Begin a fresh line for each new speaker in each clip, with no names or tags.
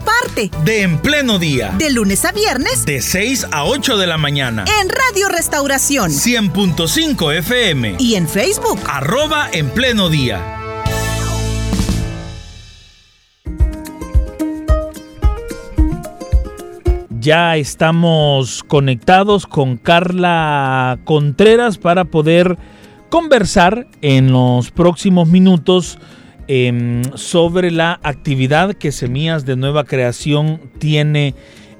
parte
de En Pleno Día.
De lunes a viernes.
De 6 a 8 de la mañana.
En Radio Restauración.
100.5 FM.
Y en Facebook.
Arroba En Pleno Día.
Ya estamos conectados con Carla Contreras para poder conversar en los próximos minutos Em, sobre la actividad que Semillas de Nueva Creación tiene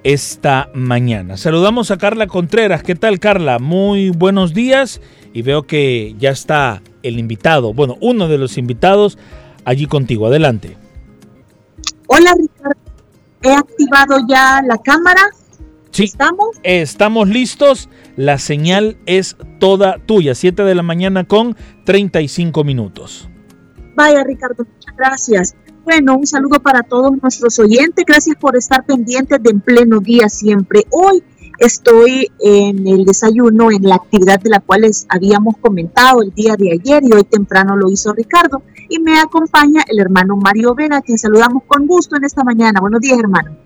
esta mañana. Saludamos a Carla Contreras. ¿Qué tal Carla? Muy buenos días y veo que ya está el invitado, bueno, uno de los invitados allí contigo. Adelante.
Hola Ricardo, he activado ya la cámara.
Sí, ¿Estamos? Estamos listos. La señal es toda tuya. 7 de la mañana con 35 minutos.
Vaya, Ricardo, muchas gracias. Bueno, un saludo para todos nuestros oyentes. Gracias por estar pendientes de En Pleno Día siempre. Hoy estoy en el desayuno, en la actividad de la cual les habíamos comentado el día de ayer y hoy temprano lo hizo Ricardo. Y me acompaña el hermano Mario Vega, a quien saludamos con gusto en esta mañana. Buenos días, hermano.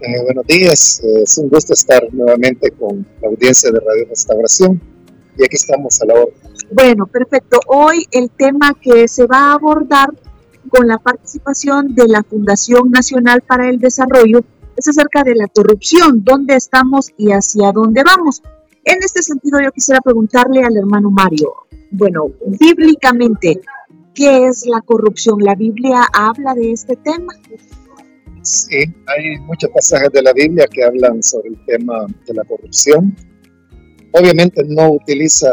Eh, buenos días, eh, es un gusto estar nuevamente con la audiencia de Radio Restauración y aquí estamos a la hora.
Bueno, perfecto. Hoy el tema que se va a abordar con la participación de la Fundación Nacional para el Desarrollo es acerca de la corrupción, dónde estamos y hacia dónde vamos. En este sentido, yo quisiera preguntarle al hermano Mario, bueno, bíblicamente, ¿qué es la corrupción? ¿La Biblia habla de este tema?
Sí, hay muchos pasajes de la Biblia que hablan sobre el tema de la corrupción. Obviamente no utiliza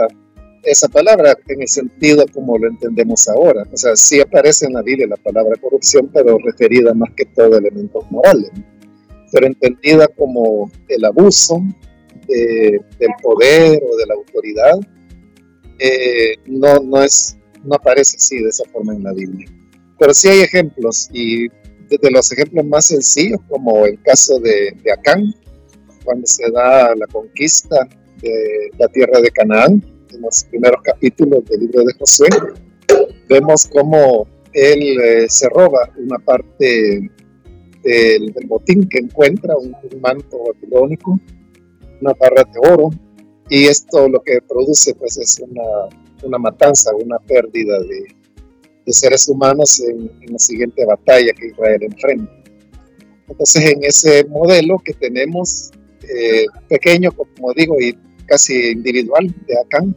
esa palabra en el sentido como lo entendemos ahora. O sea, sí aparece en la Biblia la palabra corrupción, pero referida más que todo a elementos morales, pero entendida como el abuso del poder o de la autoridad, eh, no, no, es, no aparece así de esa forma en la Biblia. Pero sí hay ejemplos, y desde los ejemplos más sencillos, como el caso de, de Acán, cuando se da la conquista de la tierra de Canaán, en los primeros capítulos del libro de Josué, vemos cómo él eh, se roba una parte del, botín que encuentra, un, manto babilónico, una barra de oro, y esto lo que produce pues es una, una matanza, una pérdida de, de seres humanos en, la siguiente batalla que Israel enfrenta. Entonces en ese modelo que tenemos, eh, pequeño como digo, y casi individual de Acán,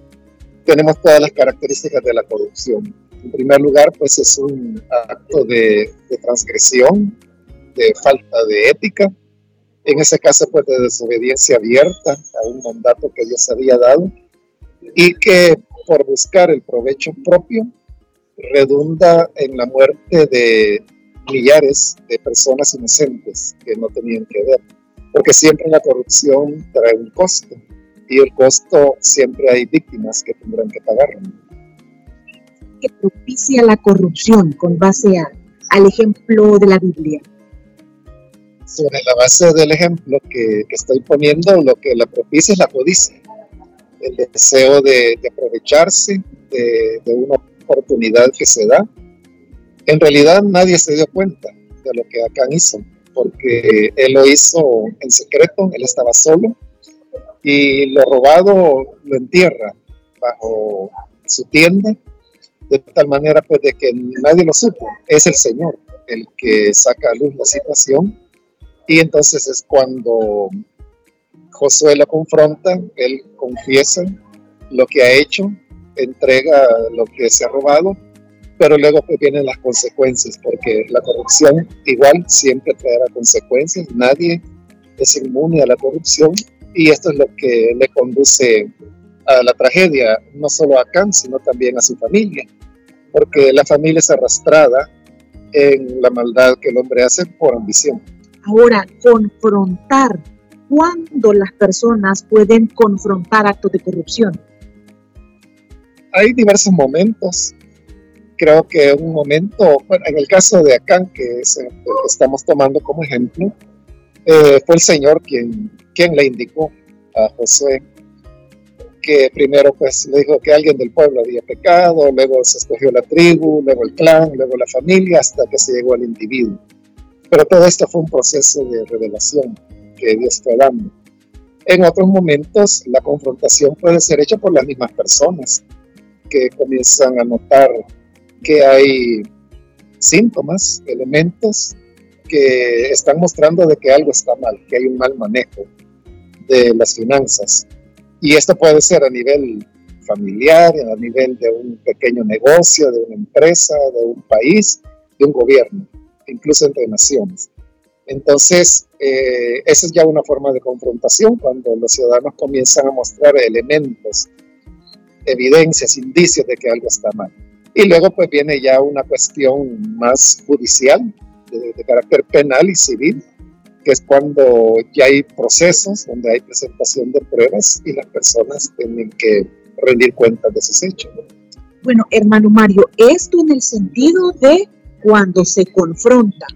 tenemos todas las características de la corrupción. En primer lugar, pues es un acto de, transgresión, de falta de ética, en ese caso pues de desobediencia abierta a un mandato que Dios había dado y que por buscar el provecho propio redunda en la muerte de millares de personas inocentes que no tenían que ver, porque siempre la corrupción trae un costo y el costo siempre hay víctimas que tendrán que pagarlo.
¿Qué propicia la corrupción con base al ejemplo de la Biblia?
Sobre la base del ejemplo que, estoy poniendo, lo que la propicia es la codicia, el deseo de, aprovecharse de, de una oportunidad que se da. En realidad nadie se dio cuenta de lo que Acán hizo, porque él lo hizo en secreto, él estaba solo, y lo robado lo entierra bajo su tienda, de tal manera pues de que nadie lo supo, es el Señor el que saca a luz la situación y entonces es cuando Josué lo confronta, él confiesa lo que ha hecho, entrega lo que se ha robado, pero luego pues vienen las consecuencias, porque la corrupción igual siempre traerá consecuencias, nadie es inmune a la corrupción y esto es lo que le conduce a la tragedia, no solo a Khan, sino también a su familia, porque la familia es arrastrada en la maldad que el hombre hace por ambición.
Ahora, confrontar, ¿cuándo las personas pueden confrontar actos de corrupción?
hay diversos momentos. Creo que un momento, bueno, en el caso de Acán, que es el que estamos tomando como ejemplo, eh, fue el Señor quien, quien le indicó a Josué que primero pues le dijo que alguien del pueblo había pecado, luego se escogió la tribu, luego el clan, luego la familia, hasta que se llegó al individuo. Pero todo esto fue un proceso de revelación que Dios fue dando. En otros momentos la confrontación puede ser hecha por las mismas personas que comienzan a notar que hay síntomas, elementos que están mostrando de que algo está mal, que hay un mal manejo de las finanzas. Y esto puede ser a nivel familiar, a nivel de un pequeño negocio, de una empresa, de un país, de un gobierno, incluso entre naciones. Entonces, eh, esa es ya una forma de confrontación cuando los ciudadanos comienzan a mostrar elementos, evidencias, indicios de que algo está mal. Y luego pues viene ya una cuestión más judicial, de, de carácter penal y civil, es cuando ya hay procesos donde hay presentación de pruebas y las personas tienen que rendir cuentas de sus hechos.
Bueno, hermano Mario, esto en el sentido de cuando se confronta,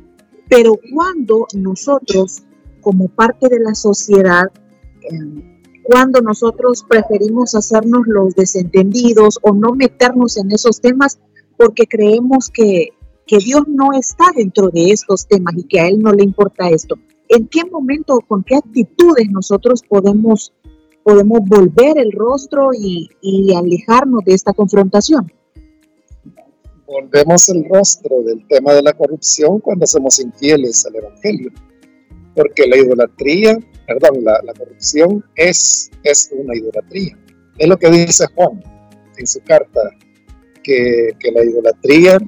pero cuando nosotros, como parte de la sociedad, eh, cuando nosotros preferimos hacernos los desentendidos o no meternos en esos temas porque creemos que, que Dios no está dentro de estos temas y que a Él no le importa esto. ¿En qué momento con qué actitudes nosotros podemos, podemos volver el rostro y, y alejarnos de esta confrontación?
volvemos el rostro del tema de la corrupción cuando somos infieles al Evangelio. Porque la idolatría, perdón, la, la, corrupción es, es una idolatría. Es lo que dice Juan en su carta, que, que la idolatría,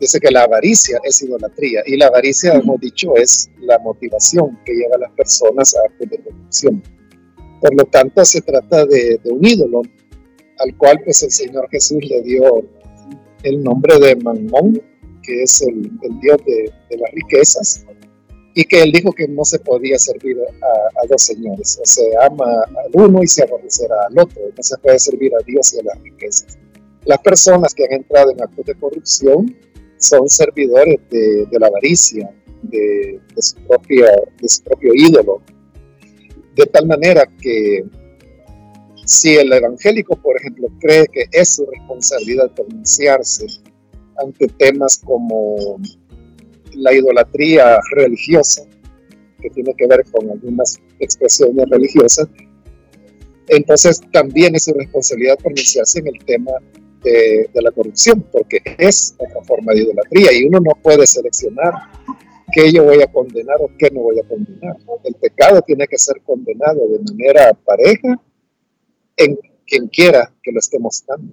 dice que la avaricia es idolatría. Y la avaricia, hemos dicho, es la motivación que lleva a las personas a actos de corrupción. Por lo tanto, se trata de, de un ídolo al cual pues el Señor Jesús le dio el nombre de Mamón, que es el, el dios de, de, las riquezas, y que él dijo que no se podía servir a, a, dos señores, o se ama al uno y se aborrecerá al otro, no se puede servir a Dios y a las riquezas. Las personas que han entrado en actos de corrupción son servidores de, de la avaricia, de, de, su propia, de su propio ídolo, de tal manera que si el evangélico, por ejemplo, cree que es su responsabilidad pronunciarse ante temas como la idolatría religiosa, que tiene que ver con algunas expresiones religiosas, entonces también es su responsabilidad pronunciarse en el tema de, la corrupción, porque es otra forma de idolatría y uno no puede seleccionar qué yo voy a condenar o qué no voy a condenar. El pecado tiene que ser condenado de manera pareja en quien quiera que lo esté mostrando.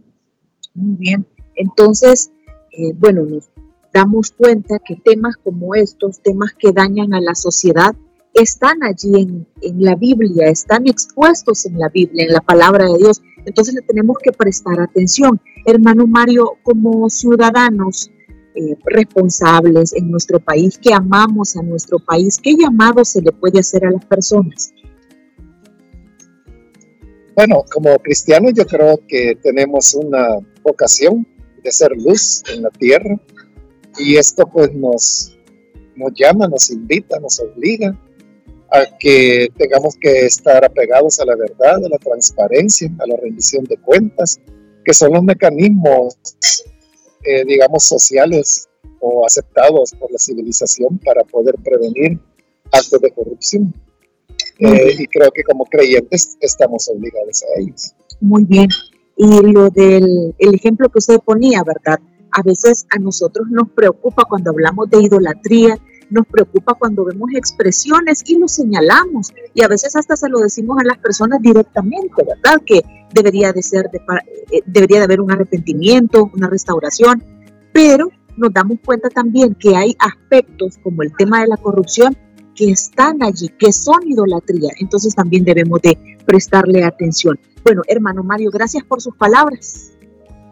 Muy bien. Entonces, eh, bueno, nos damos cuenta que temas como estos, temas que dañan a la sociedad, están allí en, en, la Biblia, están expuestos en la Biblia, en la palabra de Dios. Entonces le tenemos que prestar atención. Hermano Mario, como ciudadanos eh, responsables en nuestro país, que amamos a nuestro país, ¿qué llamado se le puede hacer a las personas?
Bueno, como cristianos yo creo que tenemos una vocación de ser luz en la tierra y esto pues nos, nos llama, nos invita, nos obliga a que tengamos que estar apegados a la verdad, a la transparencia, a la rendición de cuentas, que son los mecanismos, eh, digamos, sociales o aceptados por la civilización para poder prevenir actos de corrupción. Eh, y creo que como creyentes estamos obligados a ellos.
Muy bien. Y lo del el ejemplo que usted ponía, ¿verdad? A veces a nosotros nos preocupa cuando hablamos de idolatría, nos preocupa cuando vemos expresiones y lo señalamos. Y a veces hasta se lo decimos a las personas directamente, ¿verdad? Que debería de ser, de, eh, debería de haber un arrepentimiento, una restauración. Pero nos damos cuenta también que hay aspectos como el tema de la corrupción que están allí, que son idolatría. Entonces también debemos de prestarle atención. Bueno, hermano Mario, gracias por sus palabras.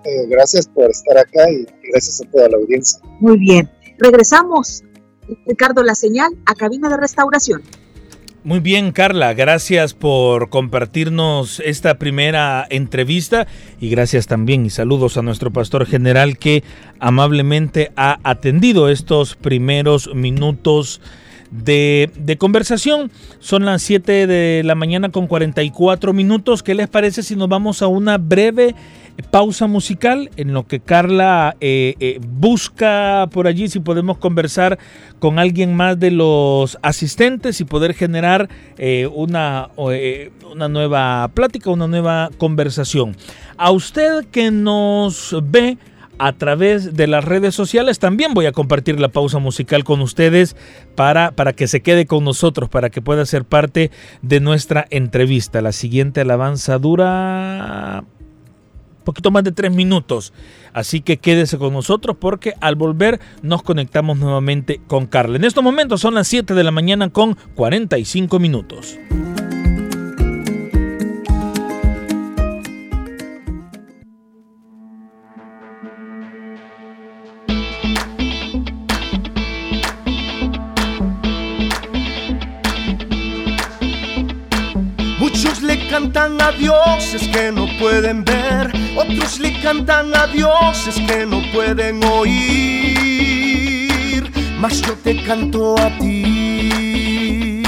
Eh, gracias por estar acá y gracias a toda la audiencia.
Muy bien. Regresamos, Ricardo, la señal a cabina de restauración.
Muy bien, Carla, gracias por compartirnos esta primera entrevista y gracias también y saludos a nuestro pastor general que amablemente ha atendido estos primeros minutos de, conversación. Son las 7 de la mañana con 44 minutos. ¿Qué les parece si nos vamos a una breve pausa musical en lo que Carla eh, eh, busca por allí si podemos conversar con alguien más de los asistentes y poder generar eh, una, una nueva plática, una nueva conversación. A usted que nos ve a través de las redes sociales. También voy a compartir la pausa musical con ustedes para, para que se quede con nosotros, para que pueda ser parte de nuestra entrevista. La siguiente alabanza dura un poquito más de tres minutos. Así que quédese con nosotros porque al volver nos conectamos nuevamente con Carla. En estos momentos son las 7 de la mañana con 45 minutos.
A dioses que no pueden ver, otros le cantan a dioses que no pueden oír, mas yo te canto a ti.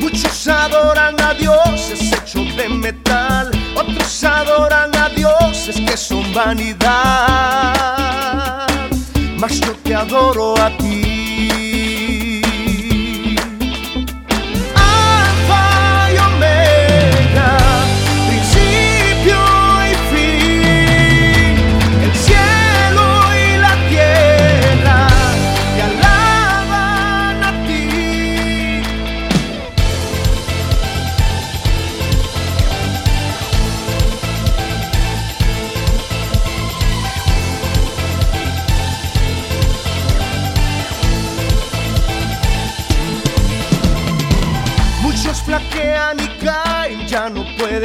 Muchos adoran a dioses hechos de metal, otros adoran a dioses que son vanidad, mas yo te adoro a ti.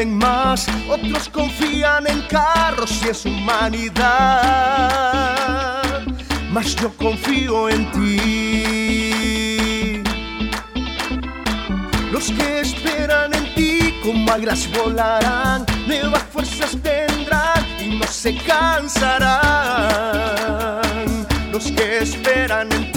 Más, otros confían en carros y es humanidad, mas yo confío en ti. Los que esperan en ti como águilas volarán, nuevas fuerzas tendrán y no se cansarán. Los que esperan en ti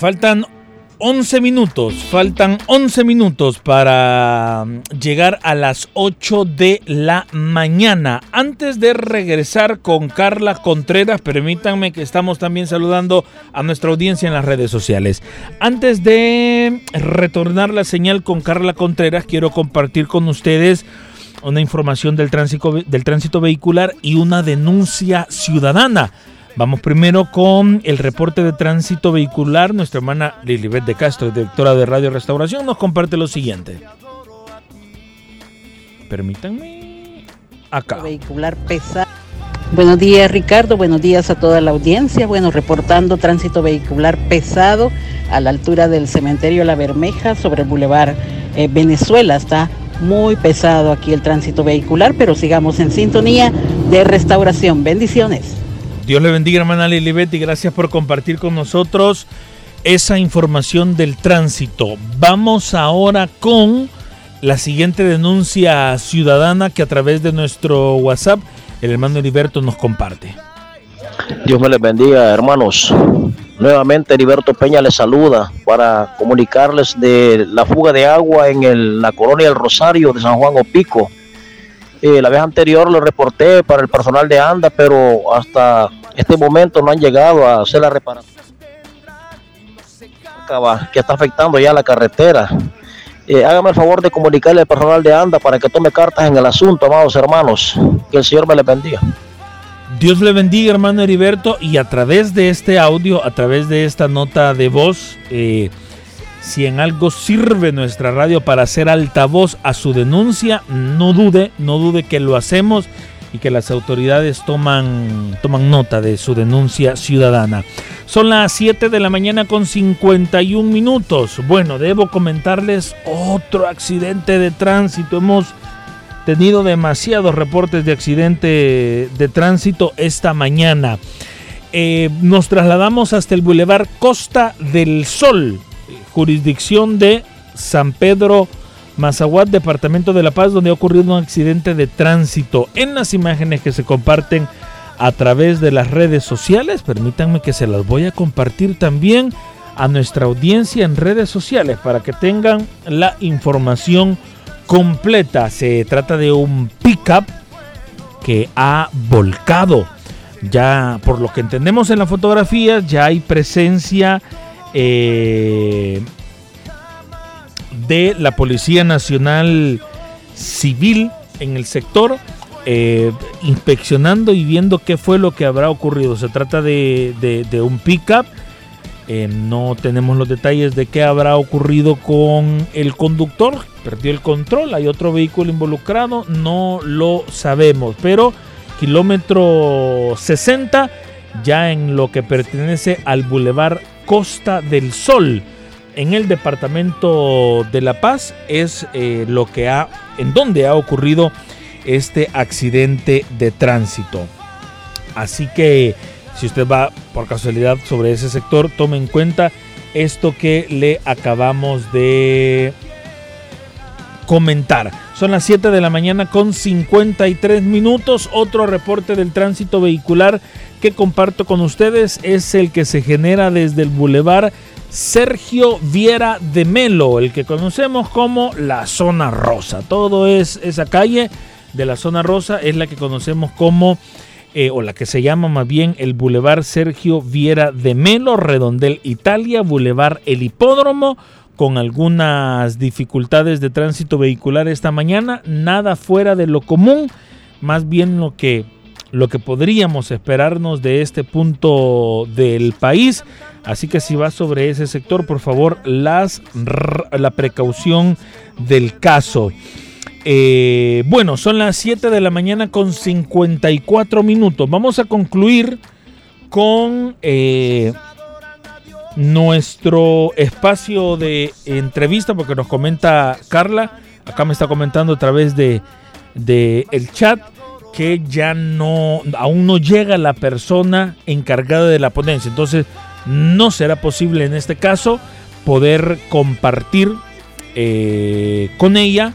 Faltan 11 minutos, faltan 11 minutos para mm, llegar a las 8 de la mañana. Antes de regresar con Carla Contreras, permítanme que estamos también saludando a nuestra audiencia en las redes sociales. Antes de retornar la señal con Carla Contreras, quiero compartir con ustedes una información del tránsito, del tránsito vehicular y una denuncia ciudadana. Vamos primero con el reporte de tránsito vehicular. Nuestra hermana Lilibet de Castro, directora de Radio Restauración, nos comparte lo siguiente. Permítanme. Acá.
Vehicular pesado. Buenos días Ricardo, buenos días a toda la audiencia. Bueno, reportando tránsito vehicular pesado a la altura del cementerio La Bermeja sobre el Boulevard eh, Venezuela. Está muy pesado aquí el tránsito vehicular, pero sigamos en sintonía de restauración. Bendiciones.
Dios le bendiga, hermana Lilibet, y gracias por compartir con nosotros esa información del tránsito. Vamos ahora con la siguiente denuncia ciudadana que a través de nuestro WhatsApp el hermano Heriberto nos comparte.
Dios me les bendiga, hermanos. Nuevamente Heriberto Peña les saluda para comunicarles de la fuga de agua en la colonia del Rosario de San Juan Opico. Eh, la vez anterior lo reporté para el personal de ANDA, pero hasta este momento no han llegado a hacer la reparación que está afectando ya la carretera. Eh, hágame el favor de comunicarle al personal de ANDA para que tome cartas en el asunto, amados hermanos. Que el Señor me le bendiga.
Dios le bendiga, hermano Heriberto, y a través de este audio, a través de esta nota de voz, eh, si en algo sirve nuestra radio para hacer altavoz a su denuncia, no dude, no dude que lo hacemos y que las autoridades toman, toman nota de su denuncia ciudadana. Son las 7 de la mañana con 51 minutos. Bueno, debo comentarles otro accidente de tránsito. Hemos tenido demasiados reportes de accidente de tránsito esta mañana. Eh, nos trasladamos hasta el Boulevard Costa del Sol, jurisdicción de San Pedro Mazahuat, departamento de La Paz, donde ha ocurrido un accidente de tránsito. En las imágenes que se comparten a través de las redes sociales, permítanme que se las voy a compartir también a nuestra audiencia en redes sociales para que tengan la información completa. Se trata de un pickup que ha volcado. Ya por lo que entendemos en la fotografía, ya hay presencia eh, de la Policía Nacional Civil en el sector, eh, inspeccionando y viendo qué fue lo que habrá ocurrido. Se trata de, un pickup. Eh, no tenemos los detalles de qué habrá ocurrido con el conductor. Perdió el control. Hay otro vehículo involucrado. No lo sabemos. Pero kilómetro 60 ya en lo que pertenece al bulevar Costa del Sol en el departamento de La Paz es eh, lo que ha, en donde ha ocurrido este accidente de tránsito. Así que si usted va por casualidad sobre ese sector, tome en cuenta esto que le acabamos de comentar. Son las 7 de la mañana con 53 minutos. Otro reporte del tránsito vehicular que comparto con ustedes es el que se genera desde el bulevar Sergio Viera de Melo, el que conocemos como la zona rosa. Todo es esa calle de la zona rosa es la que conocemos como eh, o la que se llama más bien el Boulevard Sergio Viera de Melo, Redondel Italia, Boulevard El Hipódromo, con algunas dificultades de tránsito vehicular esta mañana, nada fuera de lo común, más bien lo que lo que podríamos esperarnos de este punto del país. Así que si va sobre ese sector, por favor, las, la precaución del caso. Eh, bueno, son las 7 de la mañana con 54 minutos. Vamos a concluir con eh, nuestro espacio de entrevista, porque nos comenta Carla, acá me está comentando a través de, de el chat que ya no, aún no llega la persona encargada de la ponencia. Entonces, no será posible en este caso poder compartir eh, con ella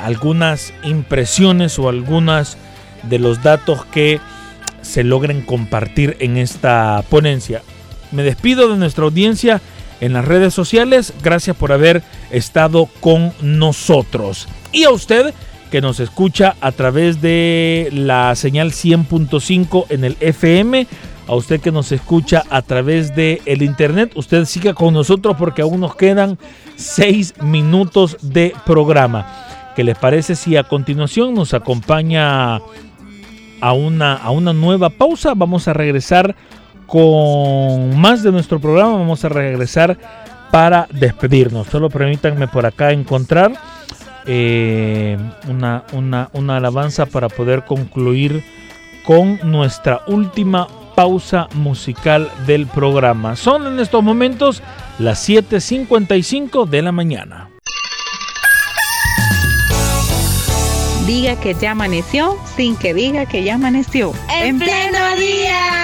algunas impresiones o algunas de los datos que se logren compartir en esta ponencia. Me despido de nuestra audiencia en las redes sociales. Gracias por haber estado con nosotros. Y a usted que nos escucha a través de la señal 100.5 en el FM. A usted que nos escucha a través de el internet, usted siga con nosotros porque aún nos quedan seis minutos de programa. ¿Qué les parece si a continuación nos acompaña a una, a una nueva pausa? Vamos a regresar con más de nuestro programa. Vamos a regresar para despedirnos. Solo permítanme por acá encontrar eh, una, una, una alabanza para poder concluir con nuestra última pausa musical del programa. Son en estos momentos las 7.55 de la mañana.
Diga que ya amaneció sin que diga que ya amaneció.
En pleno día.